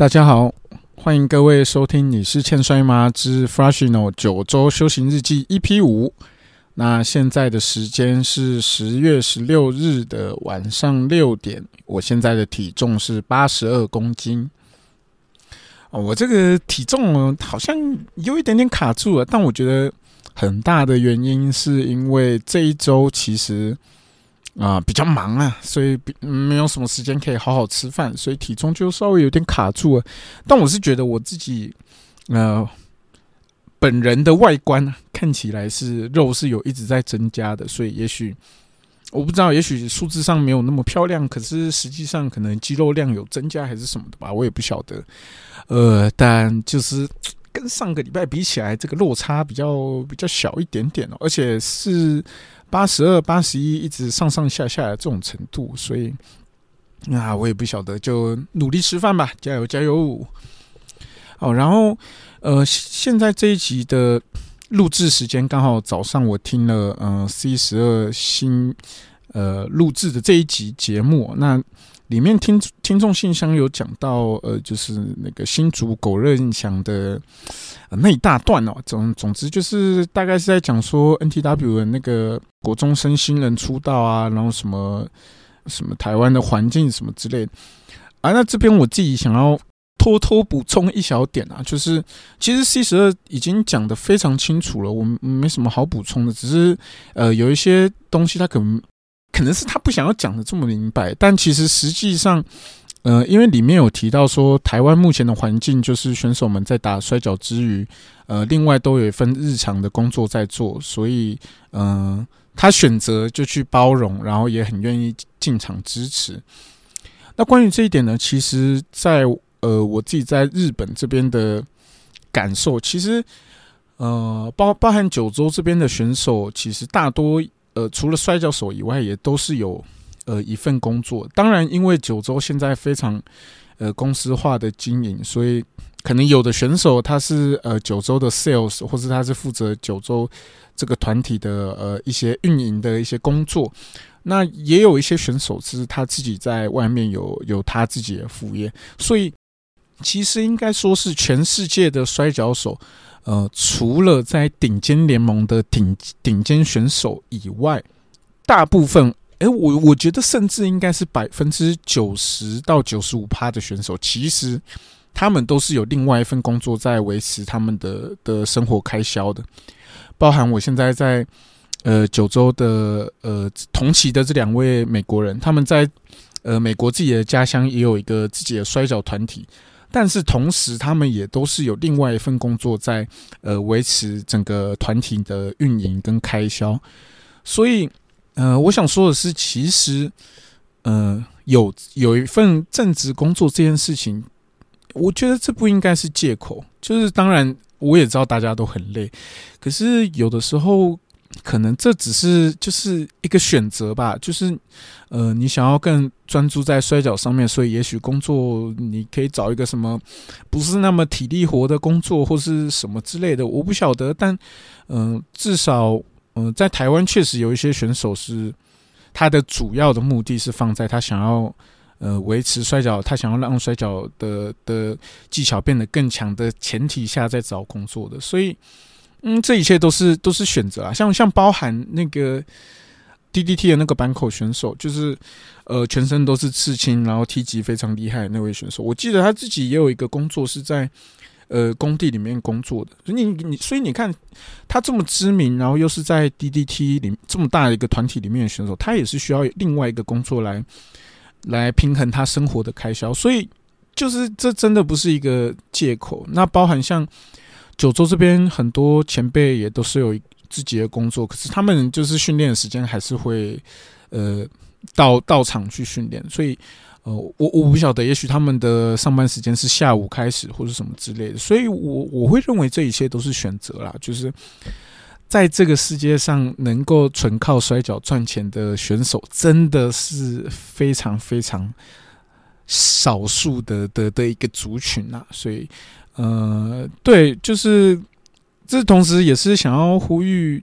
大家好，欢迎各位收听《你是欠摔吗之 Frashino 九周修行日记》EP 五。那现在的时间是十月十六日的晚上六点，我现在的体重是八十二公斤。我这个体重好像有一点点卡住了，但我觉得很大的原因是因为这一周其实。啊，比较忙啊，所以比没有什么时间可以好好吃饭，所以体重就稍微有点卡住了。但我是觉得我自己，呃，本人的外观看起来是肉是有一直在增加的，所以也许我不知道，也许数字上没有那么漂亮，可是实际上可能肌肉量有增加还是什么的吧，我也不晓得。呃，但就是跟上个礼拜比起来，这个落差比较比较小一点点哦，而且是。八十二、八十一，一直上上下下的这种程度，所以啊，我也不晓得，就努力吃饭吧，加油加油！好，然后呃，现在这一集的录制时间刚好早上，我听了嗯 C 十二新呃录制的这一集节目，那。里面听听众信箱有讲到，呃，就是那个新竹狗任祥的那一大段哦。总总之就是大概是在讲说 NTW 的那个国中生新人出道啊，然后什么什么台湾的环境什么之类。啊，那这边我自己想要偷偷补充一小点啊，就是其实 C 十二已经讲的非常清楚了，我没什么好补充的，只是呃有一些东西他可能。可能是他不想要讲的这么明白，但其实实际上，呃，因为里面有提到说，台湾目前的环境就是选手们在打摔跤之余，呃，另外都有一份日常的工作在做，所以，嗯，他选择就去包容，然后也很愿意进场支持。那关于这一点呢，其实，在呃我自己在日本这边的感受，其实，呃，包包含九州这边的选手，其实大多。呃，除了摔跤手以外，也都是有呃一份工作。当然，因为九州现在非常呃公司化的经营，所以可能有的选手他是呃九州的 sales，或者他是负责九州这个团体的呃一些运营的一些工作。那也有一些选手是他自己在外面有有他自己的副业，所以其实应该说是全世界的摔跤手。呃，除了在顶尖联盟的顶顶尖选手以外，大部分，哎，我我觉得甚至应该是百分之九十到九十五趴的选手，其实他们都是有另外一份工作在维持他们的的生活开销的。包含我现在在呃九州的呃同期的这两位美国人，他们在呃美国自己的家乡也有一个自己的摔跤团体。但是同时，他们也都是有另外一份工作在，呃，维持整个团体的运营跟开销。所以，呃，我想说的是，其实，呃，有有一份正职工作这件事情，我觉得这不应该是借口。就是当然，我也知道大家都很累，可是有的时候。可能这只是就是一个选择吧，就是，呃，你想要更专注在摔跤上面，所以也许工作你可以找一个什么不是那么体力活的工作，或是什么之类的，我不晓得。但，嗯，至少，嗯，在台湾确实有一些选手是他的主要的目的是放在他想要，呃，维持摔跤，他想要让摔跤的的技巧变得更强的前提下在找工作的，所以。嗯，这一切都是都是选择啊，像像包含那个 D D T 的那个板口选手，就是呃全身都是刺青，然后踢击非常厉害那位选手。我记得他自己也有一个工作是在呃工地里面工作的。你你所以你看他这么知名，然后又是在 D D T 里这么大的一个团体里面的选手，他也是需要另外一个工作来来平衡他生活的开销。所以就是这真的不是一个借口。那包含像。九州这边很多前辈也都是有自己的工作，可是他们就是训练的时间还是会，呃，到到场去训练，所以，呃，我我不晓得，也许他们的上班时间是下午开始或者什么之类的，所以我我会认为这一切都是选择啦，就是在这个世界上能够纯靠摔跤赚钱的选手，真的是非常非常少数的的的一个族群啊，所以。呃，对，就是这，同时也是想要呼吁，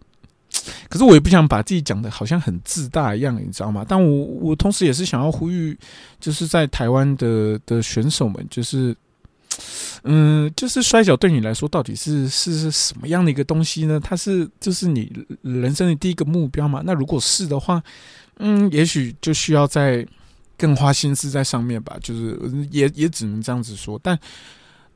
可是我也不想把自己讲的好像很自大一样，你知道吗？但我我同时也是想要呼吁，就是在台湾的的选手们，就是嗯，就是摔跤对你来说到底是是是什么样的一个东西呢？它是就是你人生的第一个目标嘛？那如果是的话，嗯，也许就需要在更花心思在上面吧。就是也也只能这样子说。但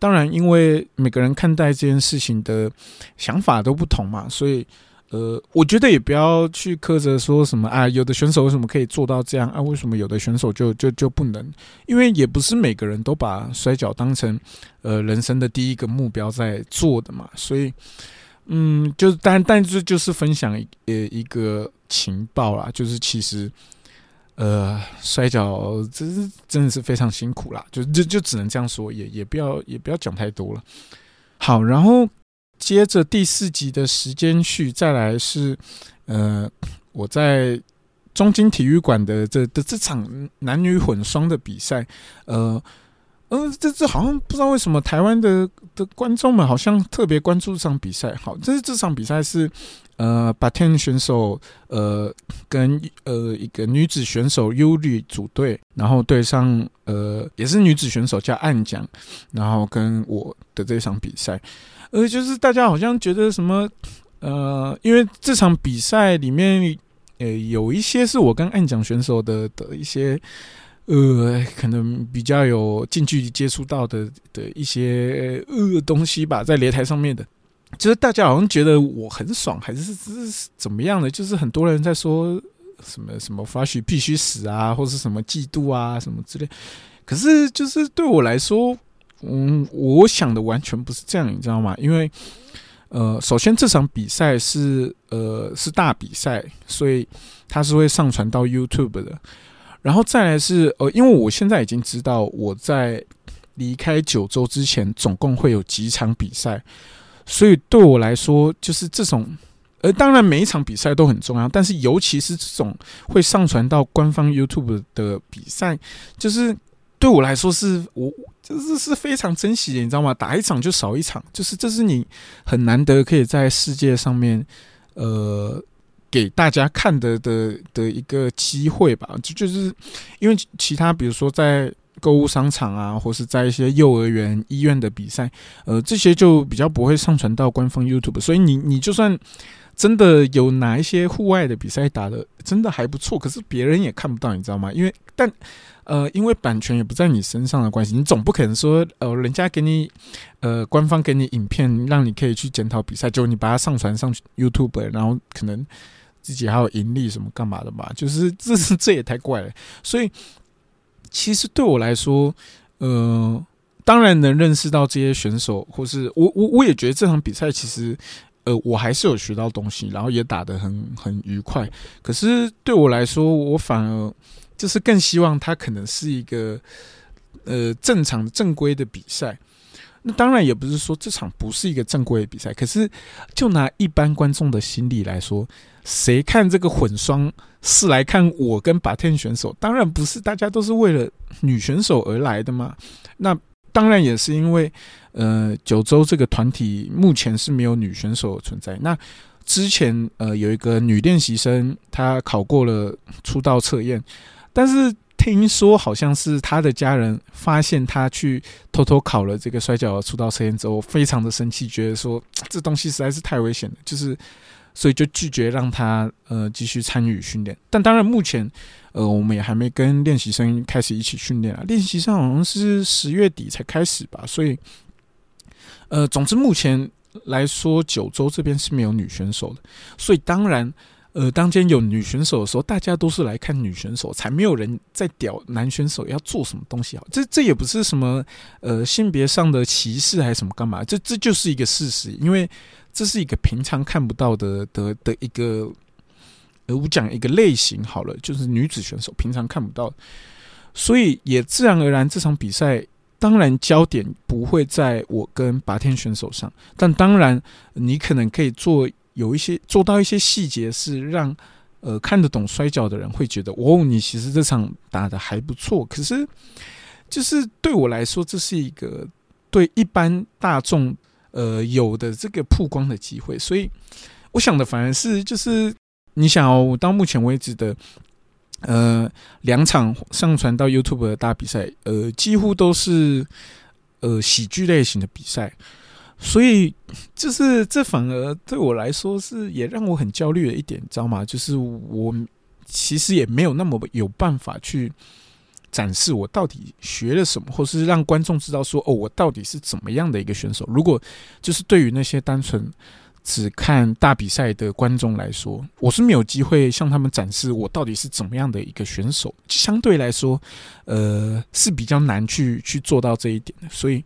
当然，因为每个人看待这件事情的想法都不同嘛，所以。呃，我觉得也不要去苛责说什么啊，有的选手为什么可以做到这样啊？为什么有的选手就就就不能？因为也不是每个人都把摔跤当成呃人生的第一个目标在做的嘛。所以，嗯，就但但是就是分享呃一个情报啦，就是其实呃摔跤真是真的是非常辛苦啦，就就就只能这样说，也也不要也不要讲太多了。好，然后。接着第四集的时间序，再来是，呃，我在中京体育馆的这的这场男女混双的比赛，呃，嗯，这这好像不知道为什么台湾的的观众们好像特别关注这场比赛。好，这是这场比赛是，呃，把天选手，呃，跟呃一个女子选手忧虑组队，然后对上呃也是女子选手叫暗奖，然后跟我的这场比赛。呃，就是大家好像觉得什么，呃，因为这场比赛里面，呃，有一些是我跟暗奖选手的的一些，呃，可能比较有近距离接触到的的一些呃东西吧，在擂台上面的，就是大家好像觉得我很爽，还是是怎么样的？就是很多人在说什么什么发许必须死啊，或是什么嫉妒啊，什么之类。可是就是对我来说。嗯，我想的完全不是这样，你知道吗？因为，呃，首先这场比赛是呃是大比赛，所以它是会上传到 YouTube 的。然后再来是呃，因为我现在已经知道我在离开九州之前，总共会有几场比赛，所以对我来说，就是这种，呃，当然每一场比赛都很重要，但是尤其是这种会上传到官方 YouTube 的比赛，就是对我来说是我。就是是非常珍惜的，你知道吗？打一场就少一场，就是这是你很难得可以在世界上面，呃，给大家看的的的一个机会吧。就就是因为其他，比如说在购物商场啊，或是在一些幼儿园、医院的比赛，呃，这些就比较不会上传到官方 YouTube。所以你你就算真的有哪一些户外的比赛打的真的还不错，可是别人也看不到，你知道吗？因为但。呃，因为版权也不在你身上的关系，你总不可能说，呃，人家给你，呃，官方给你影片，让你可以去检讨比赛，就你把它上传上 YouTube，然后可能自己还有盈利什么干嘛的吧？就是 这是这也太怪了。所以其实对我来说，呃，当然能认识到这些选手，或是我我我也觉得这场比赛其实，呃，我还是有学到东西，然后也打得很很愉快。可是对我来说，我反而。就是更希望它可能是一个呃正常正规的比赛。那当然也不是说这场不是一个正规的比赛。可是就拿一般观众的心理来说，谁看这个混双是来看我跟把天选手？当然不是，大家都是为了女选手而来的嘛。那当然也是因为呃九州这个团体目前是没有女选手存在。那之前呃有一个女练习生，她考过了出道测验。但是听说好像是他的家人发现他去偷偷考了这个摔跤出道测验之后，非常的生气，觉得说这东西实在是太危险了，就是所以就拒绝让他呃继续参与训练。但当然目前呃我们也还没跟练习生开始一起训练啊，练习生好像是十月底才开始吧，所以呃总之目前来说九州这边是没有女选手的，所以当然。呃，当间有女选手的时候，大家都是来看女选手，才没有人在屌男选手要做什么东西好。这这也不是什么呃性别上的歧视还是什么干嘛，这这就是一个事实，因为这是一个平常看不到的的的一个，呃，我讲一个类型好了，就是女子选手平常看不到，所以也自然而然这场比赛，当然焦点不会在我跟拔天选手上，但当然你可能可以做。有一些做到一些细节，是让呃看得懂摔跤的人会觉得，哦，你其实这场打的还不错。可是，就是对我来说，这是一个对一般大众呃有的这个曝光的机会。所以，我想的反而是，就是你想哦，我到目前为止的呃两场上传到 YouTube 的大比赛，呃，几乎都是呃喜剧类型的比赛，所以 就是这反而对我来说是也让我很焦虑的一点，你知道吗？就是我其实也没有那么有办法去展示我到底学了什么，或是让观众知道说哦，我到底是怎么样的一个选手。如果就是对于那些单纯。只看大比赛的观众来说，我是没有机会向他们展示我到底是怎么样的一个选手。相对来说，呃，是比较难去去做到这一点的。所以，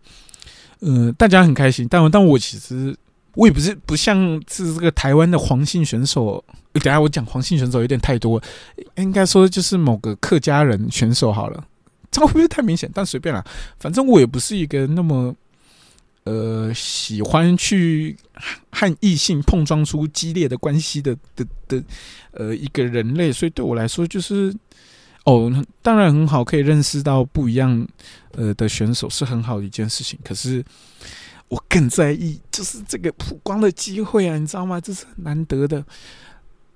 呃，大家很开心，但但我其实我也不是不像是这个台湾的黄姓选手。等下我讲黄姓选手有点太多，应该说就是某个客家人选手好了，这会不会太明显？但随便了，反正我也不是一个那么。呃，喜欢去和异性碰撞出激烈的关系的的的呃一个人类，所以对我来说就是哦，当然很好，可以认识到不一样呃的选手是很好的一件事情。可是我更在意就是这个曝光的机会啊，你知道吗？这是很难得的，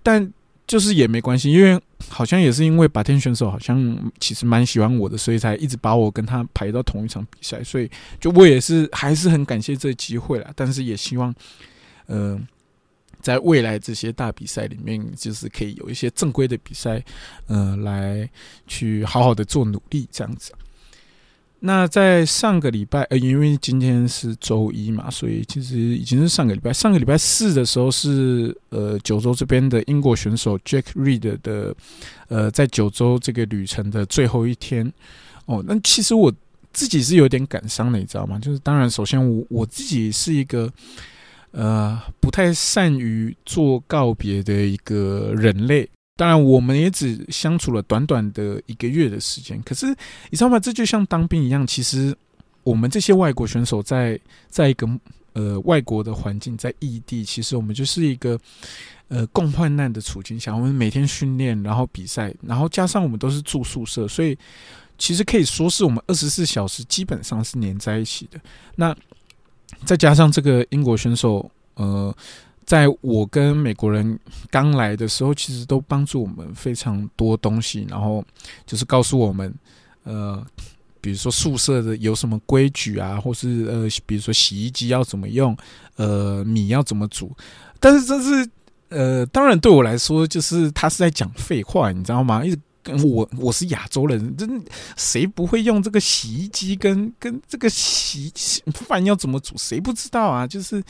但。就是也没关系，因为好像也是因为白天选手好像其实蛮喜欢我的，所以才一直把我跟他排到同一场比赛。所以就我也是还是很感谢这机会啦，但是也希望，呃，在未来这些大比赛里面，就是可以有一些正规的比赛，呃，来去好好的做努力这样子。那在上个礼拜，呃，因为今天是周一嘛，所以其实已经是上个礼拜。上个礼拜四的时候是呃九州这边的英国选手 Jack Reed 的呃在九州这个旅程的最后一天。哦，那其实我自己是有点感伤的，你知道吗？就是当然，首先我我自己是一个呃不太善于做告别的一个人类。当然，我们也只相处了短短的一个月的时间。可是，你知道吗？这就像当兵一样。其实，我们这些外国选手在在一个呃外国的环境，在异地，其实我们就是一个呃共患难的处境下。我们每天训练，然后比赛，然后加上我们都是住宿舍，所以其实可以说是我们二十四小时基本上是黏在一起的。那再加上这个英国选手，呃。在我跟美国人刚来的时候，其实都帮助我们非常多东西，然后就是告诉我们，呃，比如说宿舍的有什么规矩啊，或是呃，比如说洗衣机要怎么用，呃，米要怎么煮。但是这是呃，当然对我来说，就是他是在讲废话，你知道吗？因为我我是亚洲人，真谁不会用这个洗衣机跟跟这个洗饭要怎么煮，谁不知道啊？就是。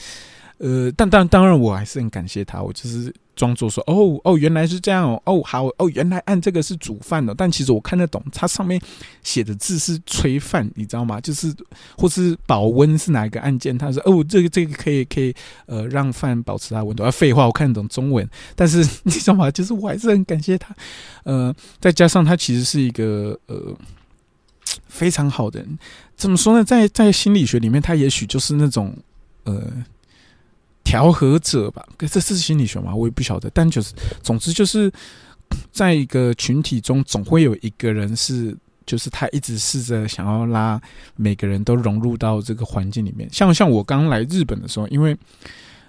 呃，但但当然，我还是很感谢他。我就是装作说，哦哦，原来是这样哦，哦好哦，原来按这个是煮饭的。但其实我看得懂，它上面写的字是炊饭，你知道吗？就是或是保温是哪一个按键？他说，哦，这个这个可以可以呃让饭保持它温度。啊，废话，我看得懂中文，但是你知道吗？就是我还是很感谢他。呃，再加上他其实是一个呃非常好的人。怎么说呢？在在心理学里面，他也许就是那种呃。调和者吧，这这是心理学吗？我也不晓得。但就是，总之就是，在一个群体中，总会有一个人是，就是他一直试着想要拉每个人都融入到这个环境里面。像像我刚来日本的时候，因为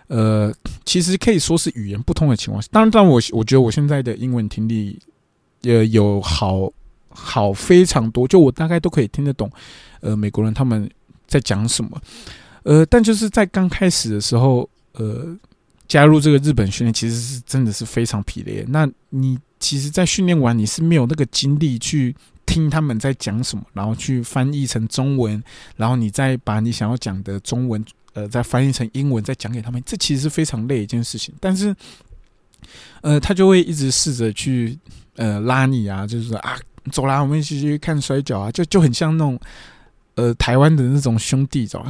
呃，其实可以说是语言不通的情况下，当然，但我我觉得我现在的英文听力呃有好好非常多，就我大概都可以听得懂呃美国人他们在讲什么。呃，但就是在刚开始的时候。呃，加入这个日本训练其实是真的是非常疲累。那你其实，在训练完你是没有那个精力去听他们在讲什么，然后去翻译成中文，然后你再把你想要讲的中文，呃，再翻译成英文再讲给他们。这其实是非常累一件事情。但是，呃，他就会一直试着去呃拉你啊，就是说啊，走啦，我们一起去看摔跤啊，就就很像那种呃台湾的那种兄弟，走。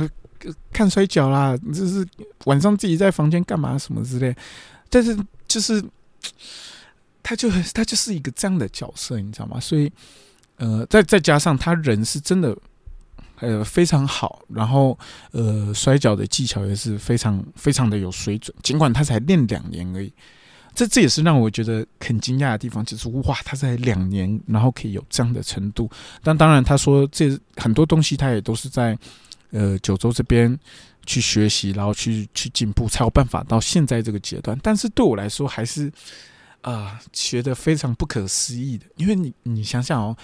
看摔跤啦，就是晚上自己在房间干嘛什么之类，但是就是 他就他就是一个这样的角色，你知道吗？所以呃，再再加上他人是真的呃非常好，然后呃摔跤的技巧也是非常非常的有水准，尽管他才练两年而已，这这也是让我觉得很惊讶的地方，就是哇，他才两年，然后可以有这样的程度。但当然，他说这很多东西他也都是在。呃，九州这边去学习，然后去去进步，才有办法到现在这个阶段。但是对我来说，还是啊，学的非常不可思议的。因为你你想想哦，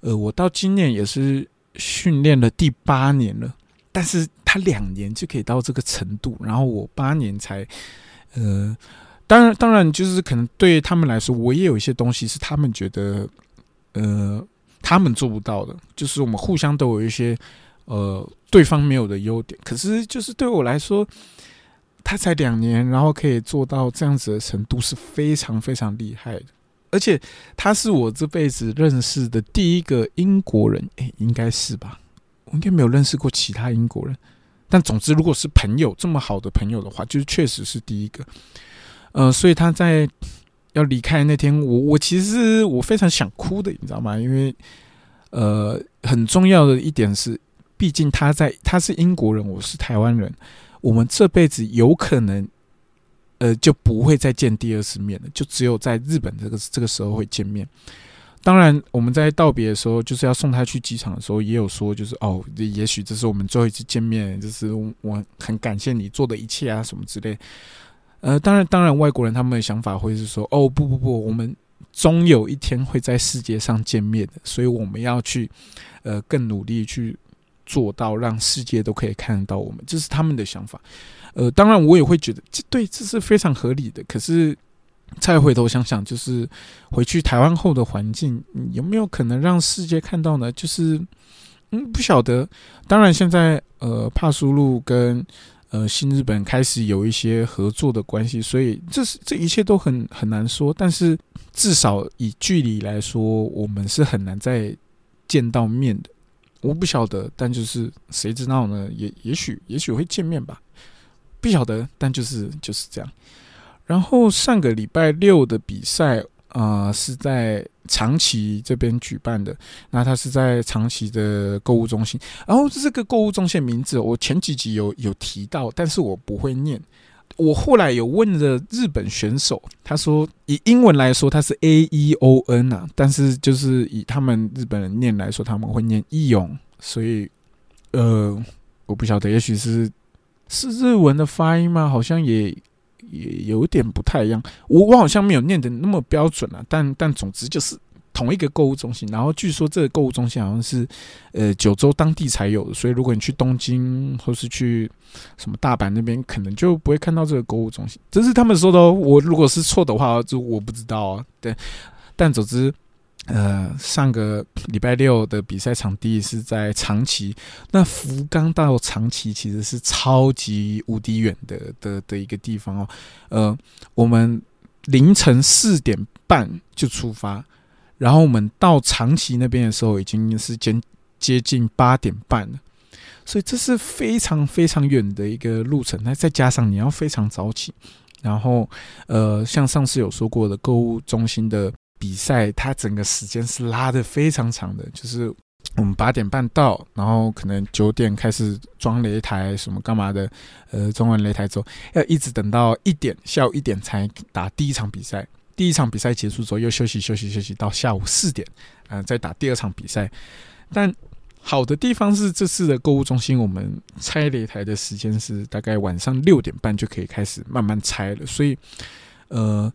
呃，我到今年也是训练了第八年了，但是他两年就可以到这个程度，然后我八年才，呃，当然，当然就是可能对他们来说，我也有一些东西是他们觉得，呃，他们做不到的，就是我们互相都有一些，呃，对方没有的优点。可是，就是对我来说，他才两年，然后可以做到这样子的程度，是非常非常厉害的。而且，他是我这辈子认识的第一个英国人，诶，应该是吧？我应该没有认识过其他英国人，但总之，如果是朋友这么好的朋友的话，就是确实是第一个。呃，所以他在要离开那天，我我其实我非常想哭的，你知道吗？因为呃，很重要的一点是，毕竟他在他是英国人，我是台湾人，我们这辈子有可能呃就不会再见第二次面了，就只有在日本这个这个时候会见面。当然，我们在道别的时候，就是要送他去机场的时候，也有说，就是哦，也许这是我们最后一次见面，就是我很感谢你做的一切啊，什么之类。呃，当然，当然，外国人他们的想法会是说，哦，不不不，我们终有一天会在世界上见面的，所以我们要去，呃，更努力去做到，让世界都可以看得到我们，这是他们的想法。呃，当然，我也会觉得，这对，这是非常合理的。可是。再回头想想，就是回去台湾后的环境有没有可能让世界看到呢？就是嗯，不晓得。当然，现在呃，帕苏路跟呃新日本开始有一些合作的关系，所以这是这一切都很很难说。但是至少以距离来说，我们是很难再见到面的。我不晓得，但就是谁知道呢？也也许也许会见面吧，不晓得。但就是就是这样。然后上个礼拜六的比赛啊，是在长崎这边举办的。那它是在长崎的购物中心。然后这个购物中心名字，我前几集有有提到，但是我不会念。我后来有问了日本选手，他说以英文来说，它是 A E O N 啊，但是就是以他们日本人念来说，他们会念义勇。所以呃，我不晓得，也许是是日文的发音吗？好像也。也有点不太一样，我我好像没有念的那么标准啊，但但总之就是同一个购物中心，然后据说这个购物中心好像是呃九州当地才有的，所以如果你去东京或是去什么大阪那边，可能就不会看到这个购物中心。这是他们说的哦，我如果是错的话，就我不知道啊。对，但总之。呃，上个礼拜六的比赛场地是在长崎，那福冈到长崎其实是超级无敌远的的的一个地方哦。呃，我们凌晨四点半就出发，然后我们到长崎那边的时候已经是接接近八点半了，所以这是非常非常远的一个路程。那再加上你要非常早起，然后呃，像上次有说过的购物中心的。比赛它整个时间是拉的非常长的，就是我们八点半到，然后可能九点开始装擂台什么干嘛的，呃，装完擂台之后要一直等到一点，下午一点才打第一场比赛。第一场比赛结束之后又休息休息休息到下午四点，嗯，再打第二场比赛。但好的地方是这次的购物中心，我们拆擂台的时间是大概晚上六点半就可以开始慢慢拆了，所以呃。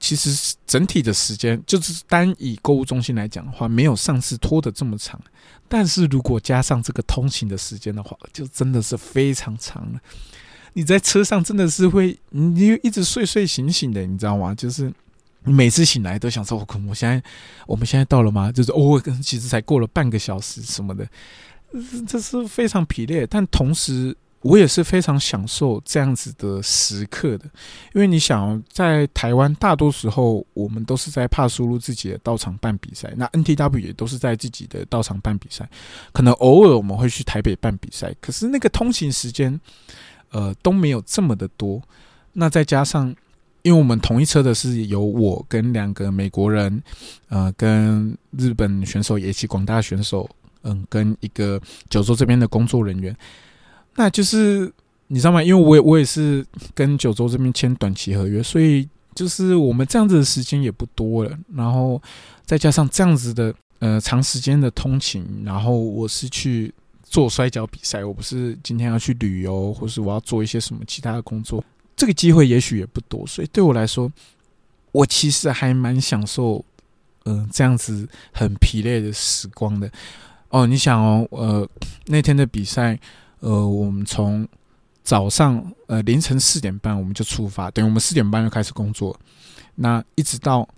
其实整体的时间，就是单以购物中心来讲的话，没有上次拖的这么长。但是如果加上这个通勤的时间的话，就真的是非常长了。你在车上真的是会，你一直睡睡醒醒的，你知道吗？就是每次醒来都想说：“我我现在我们现在到了吗？”就是哦，其实才过了半个小时什么的，这是非常疲累。但同时，我也是非常享受这样子的时刻的，因为你想在台湾，大多时候我们都是在怕输入自己的道场办比赛，那 NTW 也都是在自己的道场办比赛，可能偶尔我们会去台北办比赛，可是那个通勤时间，呃都没有这么的多。那再加上，因为我们同一车的是有我跟两个美国人，呃，跟日本选手也起广大选手，嗯，跟一个九州这边的工作人员。那就是你知道吗？因为我也我也是跟九州这边签短期合约，所以就是我们这样子的时间也不多了。然后再加上这样子的呃长时间的通勤，然后我是去做摔跤比赛，我不是今天要去旅游，或是我要做一些什么其他的工作，这个机会也许也不多。所以对我来说，我其实还蛮享受嗯这样子很疲累的时光的。哦，你想哦，呃那天的比赛。呃，我们从早上呃凌晨四点半我们就出发，等于我们四点半就开始工作，那一直到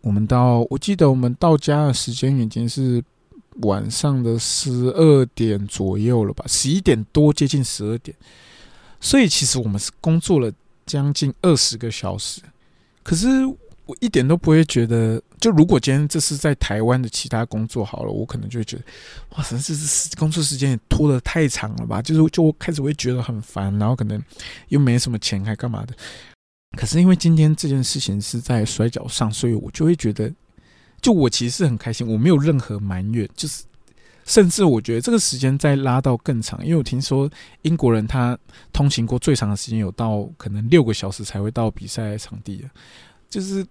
我们到，我记得我们到家的时间已经是晚上的十二点左右了吧，十一点多接近十二点，所以其实我们是工作了将近二十个小时，可是。我一点都不会觉得，就如果今天这是在台湾的其他工作好了，我可能就会觉得，哇塞，这是工作时间也拖得太长了吧？就是就我开始会觉得很烦，然后可能又没什么钱，还干嘛的？可是因为今天这件事情是在摔跤上，所以我就会觉得，就我其实是很开心，我没有任何埋怨，就是甚至我觉得这个时间再拉到更长，因为我听说英国人他通勤过最长的时间有到可能六个小时才会到比赛场地，就是。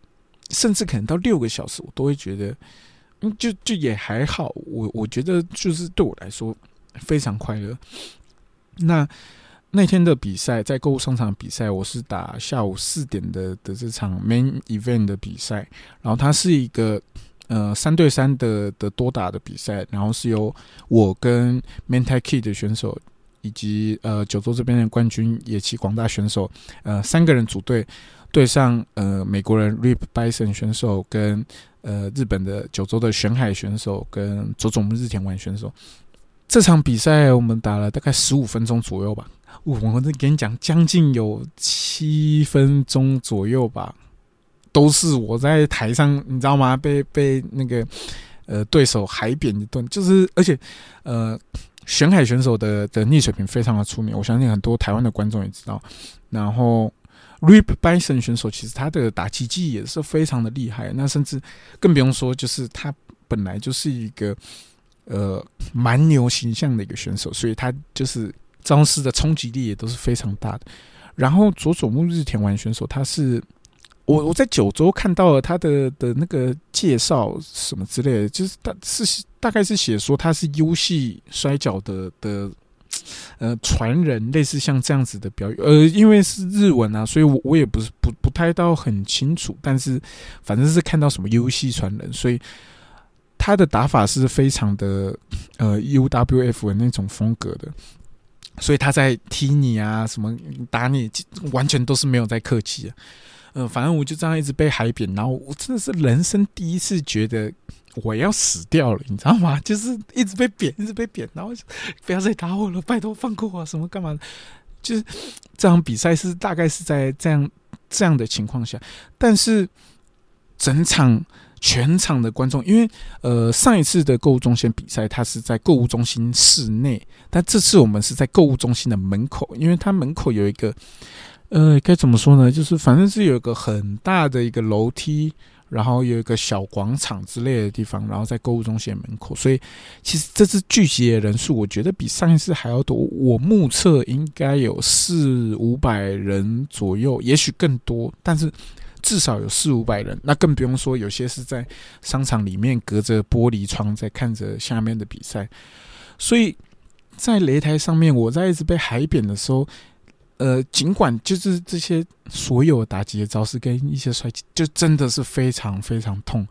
甚至可能到六个小时，我都会觉得，嗯，就就也还好。我我觉得就是对我来说非常快乐。那那天的比赛，在购物商场比赛，我是打下午四点的的这场 main event 的比赛。然后它是一个呃三对三的的多打的比赛，然后是由我跟 Mentai Kid 的选手以及呃九州这边的冠军野崎广大选手呃三个人组队。对上呃美国人 Rip Bison 选手跟呃日本的九州的玄海选手跟佐佐木日田丸选手，这场比赛我们打了大概十五分钟左右吧。我我跟你讲，将近有七分钟左右吧，都是我在台上，你知道吗？被被那个呃对手海扁一顿，就是而且呃玄海选手的的逆水平非常的出名，我相信很多台湾的观众也知道，然后。Rip Bison 选手其实他的打击技也是非常的厉害，那甚至更不用说，就是他本来就是一个呃蛮牛形象的一个选手，所以他就是招式的冲击力也都是非常大的。然后佐佐木日田丸选手，他是我我在九州看到了他的的那个介绍什么之类的，就是大是大概是写说他是优系摔跤的的。呃，传人类似像这样子的表演，呃，因为是日文啊，所以我我也不是不不太到很清楚，但是反正是看到什么游戏传人，所以他的打法是非常的呃 UWF 的那种风格的，所以他在踢你啊，什么打你，完全都是没有在客气的。呃，反正我就这样一直被海扁，然后我真的是人生第一次觉得。我要死掉了，你知道吗？就是一直被扁，一直被扁，然后不要再打我了，拜托放过我，什么干嘛？就是这场比赛是大概是在这样这样的情况下，但是整场全场的观众，因为呃上一次的购物中心比赛，它是在购物中心室内，但这次我们是在购物中心的门口，因为它门口有一个呃该怎么说呢？就是反正是有一个很大的一个楼梯。然后有一个小广场之类的地方，然后在购物中心门口，所以其实这次聚集的人数，我觉得比上一次还要多。我目测应该有四五百人左右，也许更多，但是至少有四五百人。那更不用说有些是在商场里面隔着玻璃窗在看着下面的比赛。所以在擂台上面，我在一直被海扁的时候。呃，尽管就是这些所有打击的招式跟一些摔击，就真的是非常非常痛。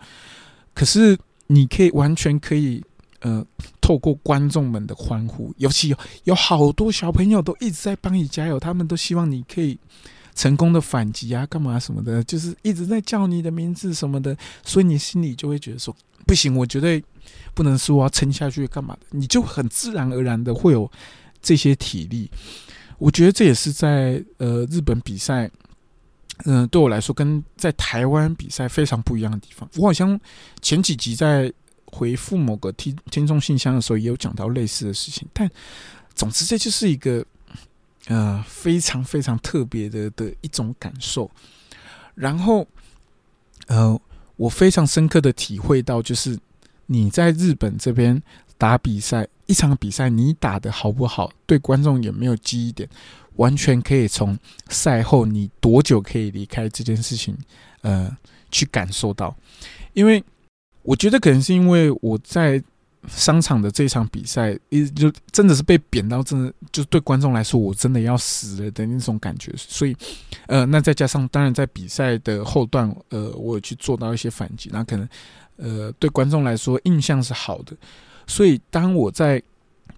可是你可以完全可以呃，透过观众们的欢呼，尤其有有好多小朋友都一直在帮你加油，他们都希望你可以成功的反击啊，干嘛什么的，就是一直在叫你的名字什么的，所以你心里就会觉得说，不行，我绝对不能输，我要撑下去，干嘛的？你就很自然而然的会有这些体力。我觉得这也是在呃日本比赛，嗯，对我来说跟在台湾比赛非常不一样的地方。我好像前几集在回复某个听听众信箱的时候，也有讲到类似的事情。但总之，这就是一个呃非常非常特别的的一种感受。然后，呃，我非常深刻的体会到，就是你在日本这边。打比赛，一场比赛你打的好不好，对观众有没有记忆点，完全可以从赛后你多久可以离开这件事情，呃，去感受到。因为我觉得可能是因为我在商场的这场比赛，一就真的是被贬到，真的就对观众来说，我真的要死了的那种感觉。所以，呃，那再加上当然在比赛的后段，呃，我有去做到一些反击，那可能，呃，对观众来说印象是好的。所以，当我在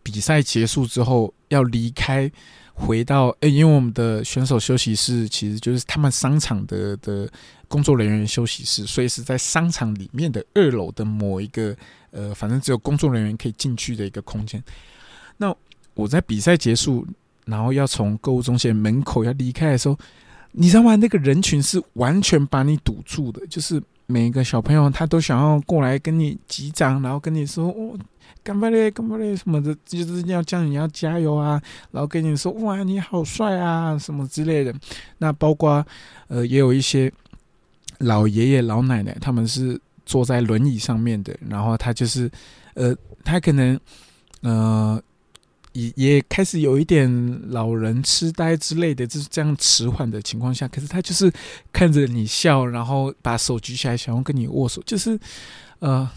比赛结束之后，要离开，回到诶，因为我们的选手休息室其实就是他们商场的的工作人员休息室，所以是在商场里面的二楼的某一个呃，反正只有工作人员可以进去的一个空间。那我在比赛结束，然后要从购物中心门口要离开的时候，你知道吗？那个人群是完全把你堵住的，就是每一个小朋友他都想要过来跟你击掌，然后跟你说：“哦，干巴嘞，干巴嘞什么的，就是要叫你要加油啊，然后跟你说：“哇，你好帅啊，什么之类的。”那包括呃，也有一些老爷爷老奶奶，他们是坐在轮椅上面的，然后他就是呃，他可能呃。也也开始有一点老人痴呆之类的，就是这样迟缓的情况下，可是他就是看着你笑，然后把手举起来，想要跟你握手，就是呃，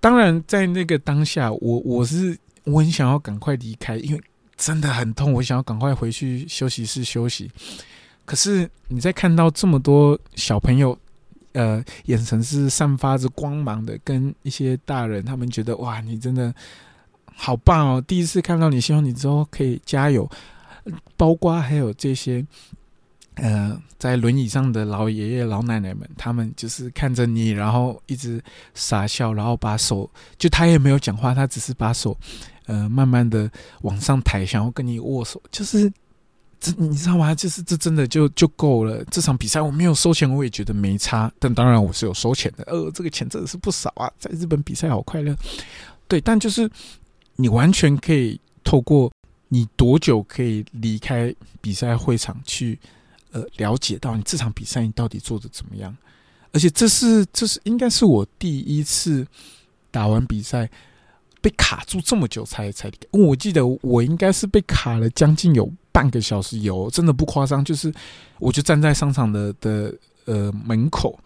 当然在那个当下，我我是我很想要赶快离开，因为真的很痛，我想要赶快回去休息室休息。可是你在看到这么多小朋友，呃，眼神是散发着光芒的，跟一些大人，他们觉得哇，你真的。好棒哦！第一次看到你，希望你之后可以加油。包括还有这些，呃，在轮椅上的老爷爷老奶奶们，他们就是看着你，然后一直傻笑，然后把手，就他也没有讲话，他只是把手，呃，慢慢的往上抬，想要跟你握手。就是这，你知道吗？就是这真的就就够了。这场比赛我没有收钱，我也觉得没差。但当然我是有收钱的，呃，这个钱真的是不少啊！在日本比赛好快乐，对，但就是。你完全可以透过你多久可以离开比赛会场去，呃，了解到你这场比赛你到底做的怎么样。而且这是这是应该是我第一次打完比赛被卡住这么久才才离开。我记得我应该是被卡了将近有半个小时，有真的不夸张，就是我就站在商场的的呃门口。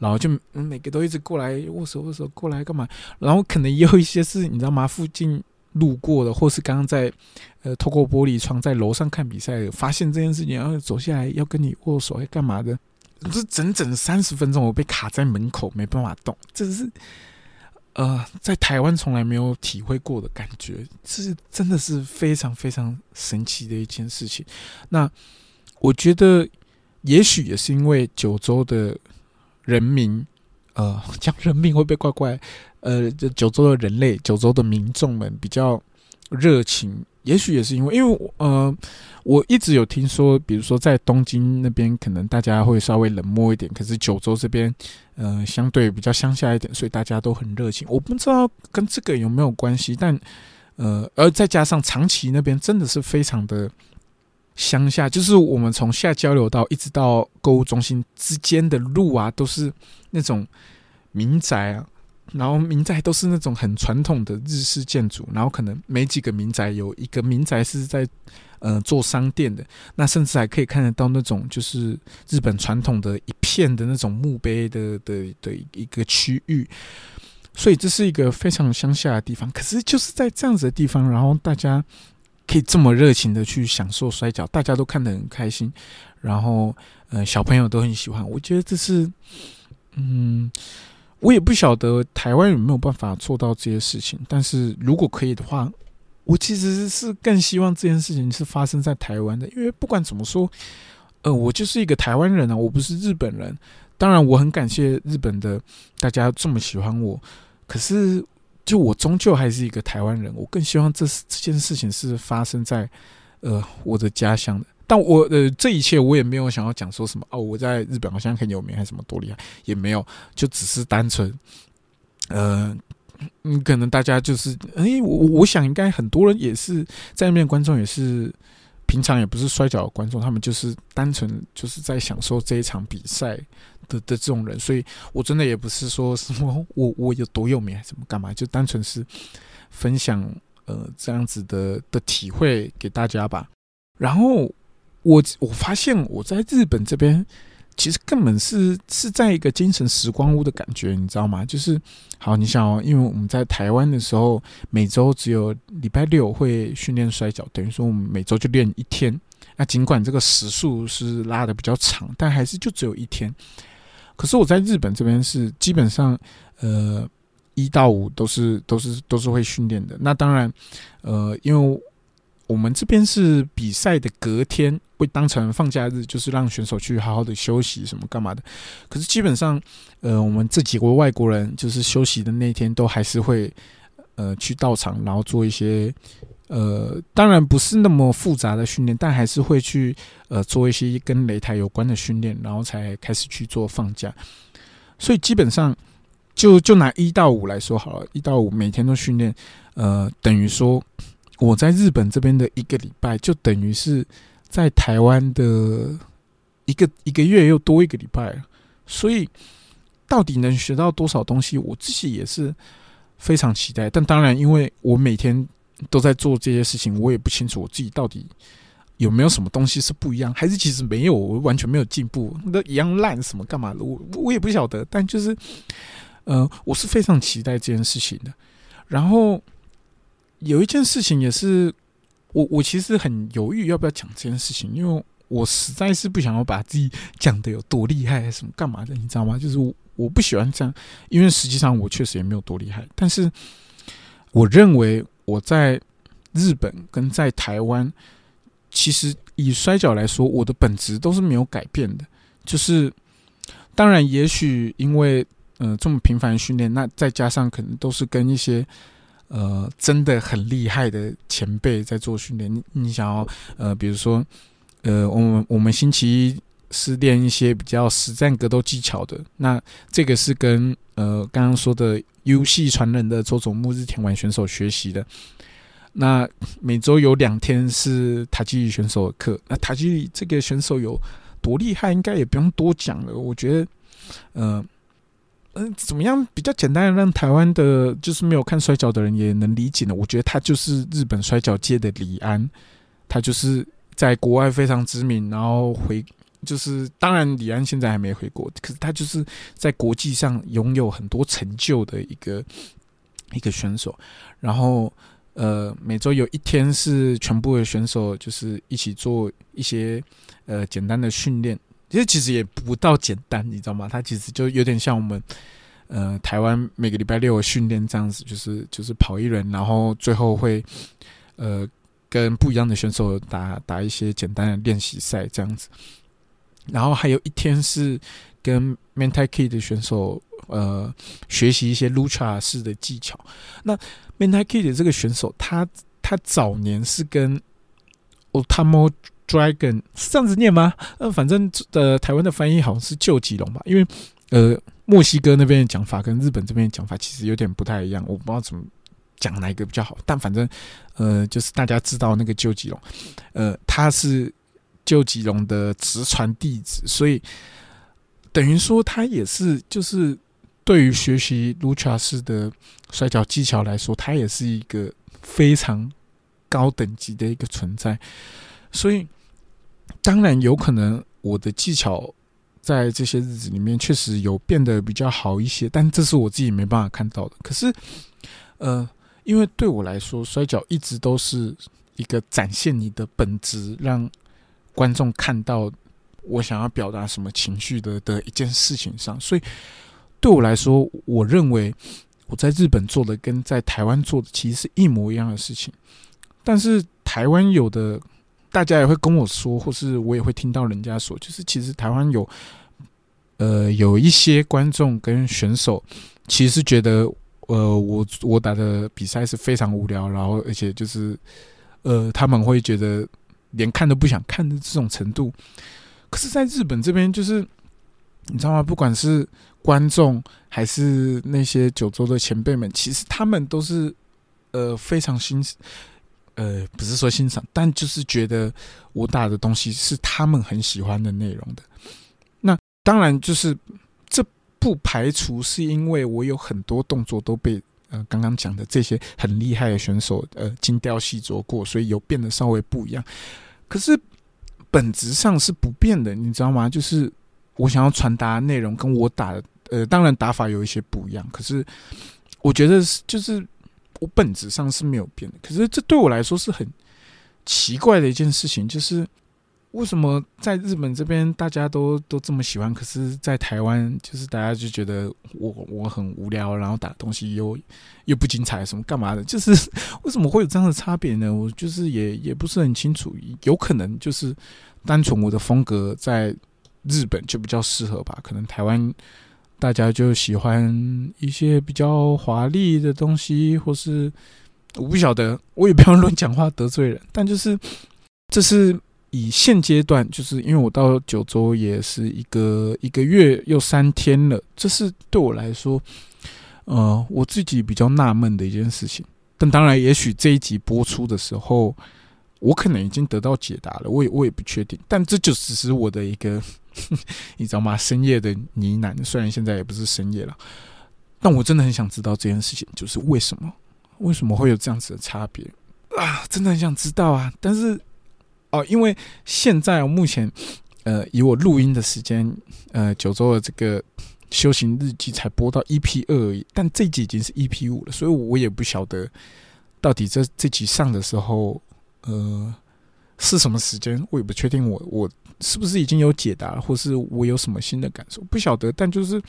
然后就每个都一直过来握手握手过来干嘛？然后可能也有一些是你知道吗？附近路过的，或是刚刚在呃透过玻璃窗在楼上看比赛，发现这件事情，然后走下来要跟你握手，要干嘛的？这整整三十分钟，我被卡在门口，没办法动。这是呃在台湾从来没有体会过的感觉，这是真的是非常非常神奇的一件事情。那我觉得也许也是因为九州的。人民，呃，讲人民会不会怪怪？呃，这九州的人类，九州的民众们比较热情，也许也是因为，因为呃，我一直有听说，比如说在东京那边，可能大家会稍微冷漠一点，可是九州这边，呃，相对比较乡下一点，所以大家都很热情。我不知道跟这个有没有关系，但呃，而再加上长崎那边真的是非常的。乡下就是我们从下交流道一直到购物中心之间的路啊，都是那种民宅啊，然后民宅都是那种很传统的日式建筑，然后可能没几个民宅，有一个民宅是在呃做商店的，那甚至还可以看得到那种就是日本传统的一片的那种墓碑的的的一个区域，所以这是一个非常乡下的地方。可是就是在这样子的地方，然后大家。可以这么热情的去享受摔跤，大家都看得很开心，然后呃小朋友都很喜欢。我觉得这是，嗯，我也不晓得台湾有没有办法做到这些事情，但是如果可以的话，我其实是更希望这件事情是发生在台湾的，因为不管怎么说，呃，我就是一个台湾人啊，我不是日本人。当然，我很感谢日本的大家这么喜欢我，可是。就我终究还是一个台湾人，我更希望这这件事情是发生在呃我的家乡的。但我呃这一切我也没有想要讲说什么哦，我在日本好像很有名还是什么多厉害，也没有，就只是单纯呃嗯，可能大家就是哎，我我想应该很多人也是在那边观众也是平常也不是摔跤的观众，他们就是单纯就是在享受这一场比赛。的的这种人，所以我真的也不是说什么我我有多有名还是怎么干嘛，就单纯是分享呃这样子的的体会给大家吧。然后我我发现我在日本这边其实根本是是在一个精神时光屋的感觉，你知道吗？就是好，你想哦，因为我们在台湾的时候，每周只有礼拜六会训练摔跤，等于说我们每周就练一天。那尽管这个时数是拉的比较长，但还是就只有一天。可是我在日本这边是基本上，呃，一到五都是都是都是会训练的。那当然，呃，因为我们这边是比赛的隔天会当成放假日，就是让选手去好好的休息什么干嘛的。可是基本上，呃，我们这几位外国人就是休息的那天都还是会呃去到场，然后做一些呃，当然不是那么复杂的训练，但还是会去呃做一些跟擂台有关的训练，然后才开始去做放假。所以基本上。就就拿一到五来说好了，一到五每天都训练，呃，等于说我在日本这边的一个礼拜，就等于是在台湾的一个一个月又多一个礼拜，所以到底能学到多少东西，我自己也是非常期待。但当然，因为我每天都在做这些事情，我也不清楚我自己到底有没有什么东西是不一样，还是其实没有，我完全没有进步，都一样烂，什么干嘛的，我我也不晓得。但就是。呃，我是非常期待这件事情的。然后有一件事情也是，我我其实很犹豫要不要讲这件事情，因为我实在是不想要把自己讲的有多厉害，什么干嘛的，你知道吗？就是我不喜欢这样，因为实际上我确实也没有多厉害。但是我认为我在日本跟在台湾，其实以摔跤来说，我的本质都是没有改变的。就是当然，也许因为。嗯，这么频繁训练，那再加上可能都是跟一些呃真的很厉害的前辈在做训练。你你想要呃，比如说呃，我们我们星期一是练一些比较实战格斗技巧的，那这个是跟呃刚刚说的 U 系传人的周总木日田丸选手学习的。那每周有两天是塔基里选手的课。那塔基里这个选手有多厉害，应该也不用多讲了。我觉得呃，嗯。怎么样比较简单的让台湾的，就是没有看摔跤的人也能理解呢？我觉得他就是日本摔跤界的李安，他就是在国外非常知名，然后回就是当然李安现在还没回国，可是他就是在国际上拥有很多成就的一个一个选手。然后呃，每周有一天是全部的选手就是一起做一些呃简单的训练。其实其实也不到简单，你知道吗？它其实就有点像我们，呃，台湾每个礼拜六训练这样子，就是就是跑一轮，然后最后会，呃，跟不一样的选手打打一些简单的练习赛这样子。然后还有一天是跟 Mentai Kid 的选手，呃，学习一些 Lucha 式的技巧。那 Mentai Kid 的这个选手，他他早年是跟 Otamo。Dragon 是这样子念吗？呃，反正呃，台湾的翻译好像是救吉龙吧，因为呃，墨西哥那边的讲法跟日本这边的讲法其实有点不太一样，我不知道怎么讲哪一个比较好。但反正呃，就是大家知道那个救吉龙，呃，他是救吉龙的直传弟子，所以等于说他也是就是对于学习卢卡斯的摔跤技巧来说，他也是一个非常高等级的一个存在，所以。当然有可能，我的技巧在这些日子里面确实有变得比较好一些，但这是我自己没办法看到的。可是，呃，因为对我来说，摔跤一直都是一个展现你的本质，让观众看到我想要表达什么情绪的的一件事情上。所以，对我来说，我认为我在日本做的跟在台湾做的其实是一模一样的事情，但是台湾有的。大家也会跟我说，或是我也会听到人家说，就是其实台湾有，呃，有一些观众跟选手，其实觉得，呃，我我打的比赛是非常无聊，然后而且就是，呃，他们会觉得连看都不想看的这种程度。可是，在日本这边，就是你知道吗？不管是观众还是那些九州的前辈们，其实他们都是，呃，非常欣。呃，不是说欣赏，但就是觉得我打的东西是他们很喜欢的内容的。那当然就是这不排除是因为我有很多动作都被呃刚刚讲的这些很厉害的选手呃精雕细琢过，所以有变得稍微不一样。可是本质上是不变的，你知道吗？就是我想要传达内容跟我打的呃，当然打法有一些不一样，可是我觉得是就是。我本质上是没有变的，可是这对我来说是很奇怪的一件事情，就是为什么在日本这边大家都都这么喜欢，可是，在台湾就是大家就觉得我我很无聊，然后打东西又又不精彩，什么干嘛的？就是 为什么会有这样的差别呢？我就是也也不是很清楚，有可能就是单纯我的风格在日本就比较适合吧，可能台湾大家就喜欢一些比较华丽的东西，或是我不晓得，我也不要乱讲话得罪人，但就是这是。以现阶段，就是因为我到九州也是一个一个月又三天了，这是对我来说，呃，我自己比较纳闷的一件事情。但当然，也许这一集播出的时候，我可能已经得到解答了，我也我也不确定。但这就只是我的一个，你知道吗？深夜的呢喃。虽然现在也不是深夜了，但我真的很想知道这件事情，就是为什么，为什么会有这样子的差别啊？真的很想知道啊！但是。哦，因为现在目前，呃，以我录音的时间，呃，九州的这个修行日记才播到 EP 二而已，但这集已经是 EP 五了，所以我也不晓得到底这这集上的时候，呃，是什么时间，我也不确定，我我是不是已经有解答，或是我有什么新的感受，不晓得。但就是，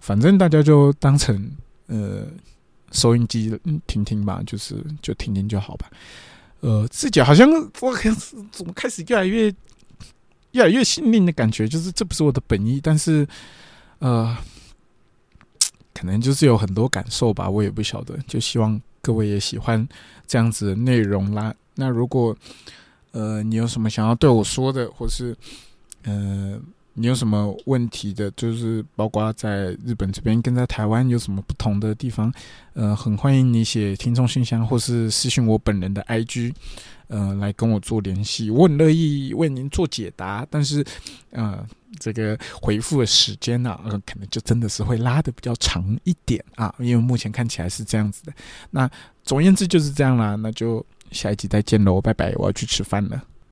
反正大家就当成呃收音机听听吧，就是就听听就好吧。呃，自己好像我开始怎么开始越来越越来越心灵的感觉，就是这不是我的本意，但是呃，可能就是有很多感受吧，我也不晓得。就希望各位也喜欢这样子的内容啦。那如果呃你有什么想要对我说的，或是呃。你有什么问题的？就是包括在日本这边跟在台湾有什么不同的地方？呃，很欢迎你写听众信箱或是私信我本人的 IG，呃，来跟我做联系。我很乐意为您做解答，但是呃，这个回复的时间呢，呃，可能就真的是会拉的比较长一点啊，因为目前看起来是这样子的。那总而言之就是这样啦，那就下一集再见喽，拜拜，我要去吃饭了。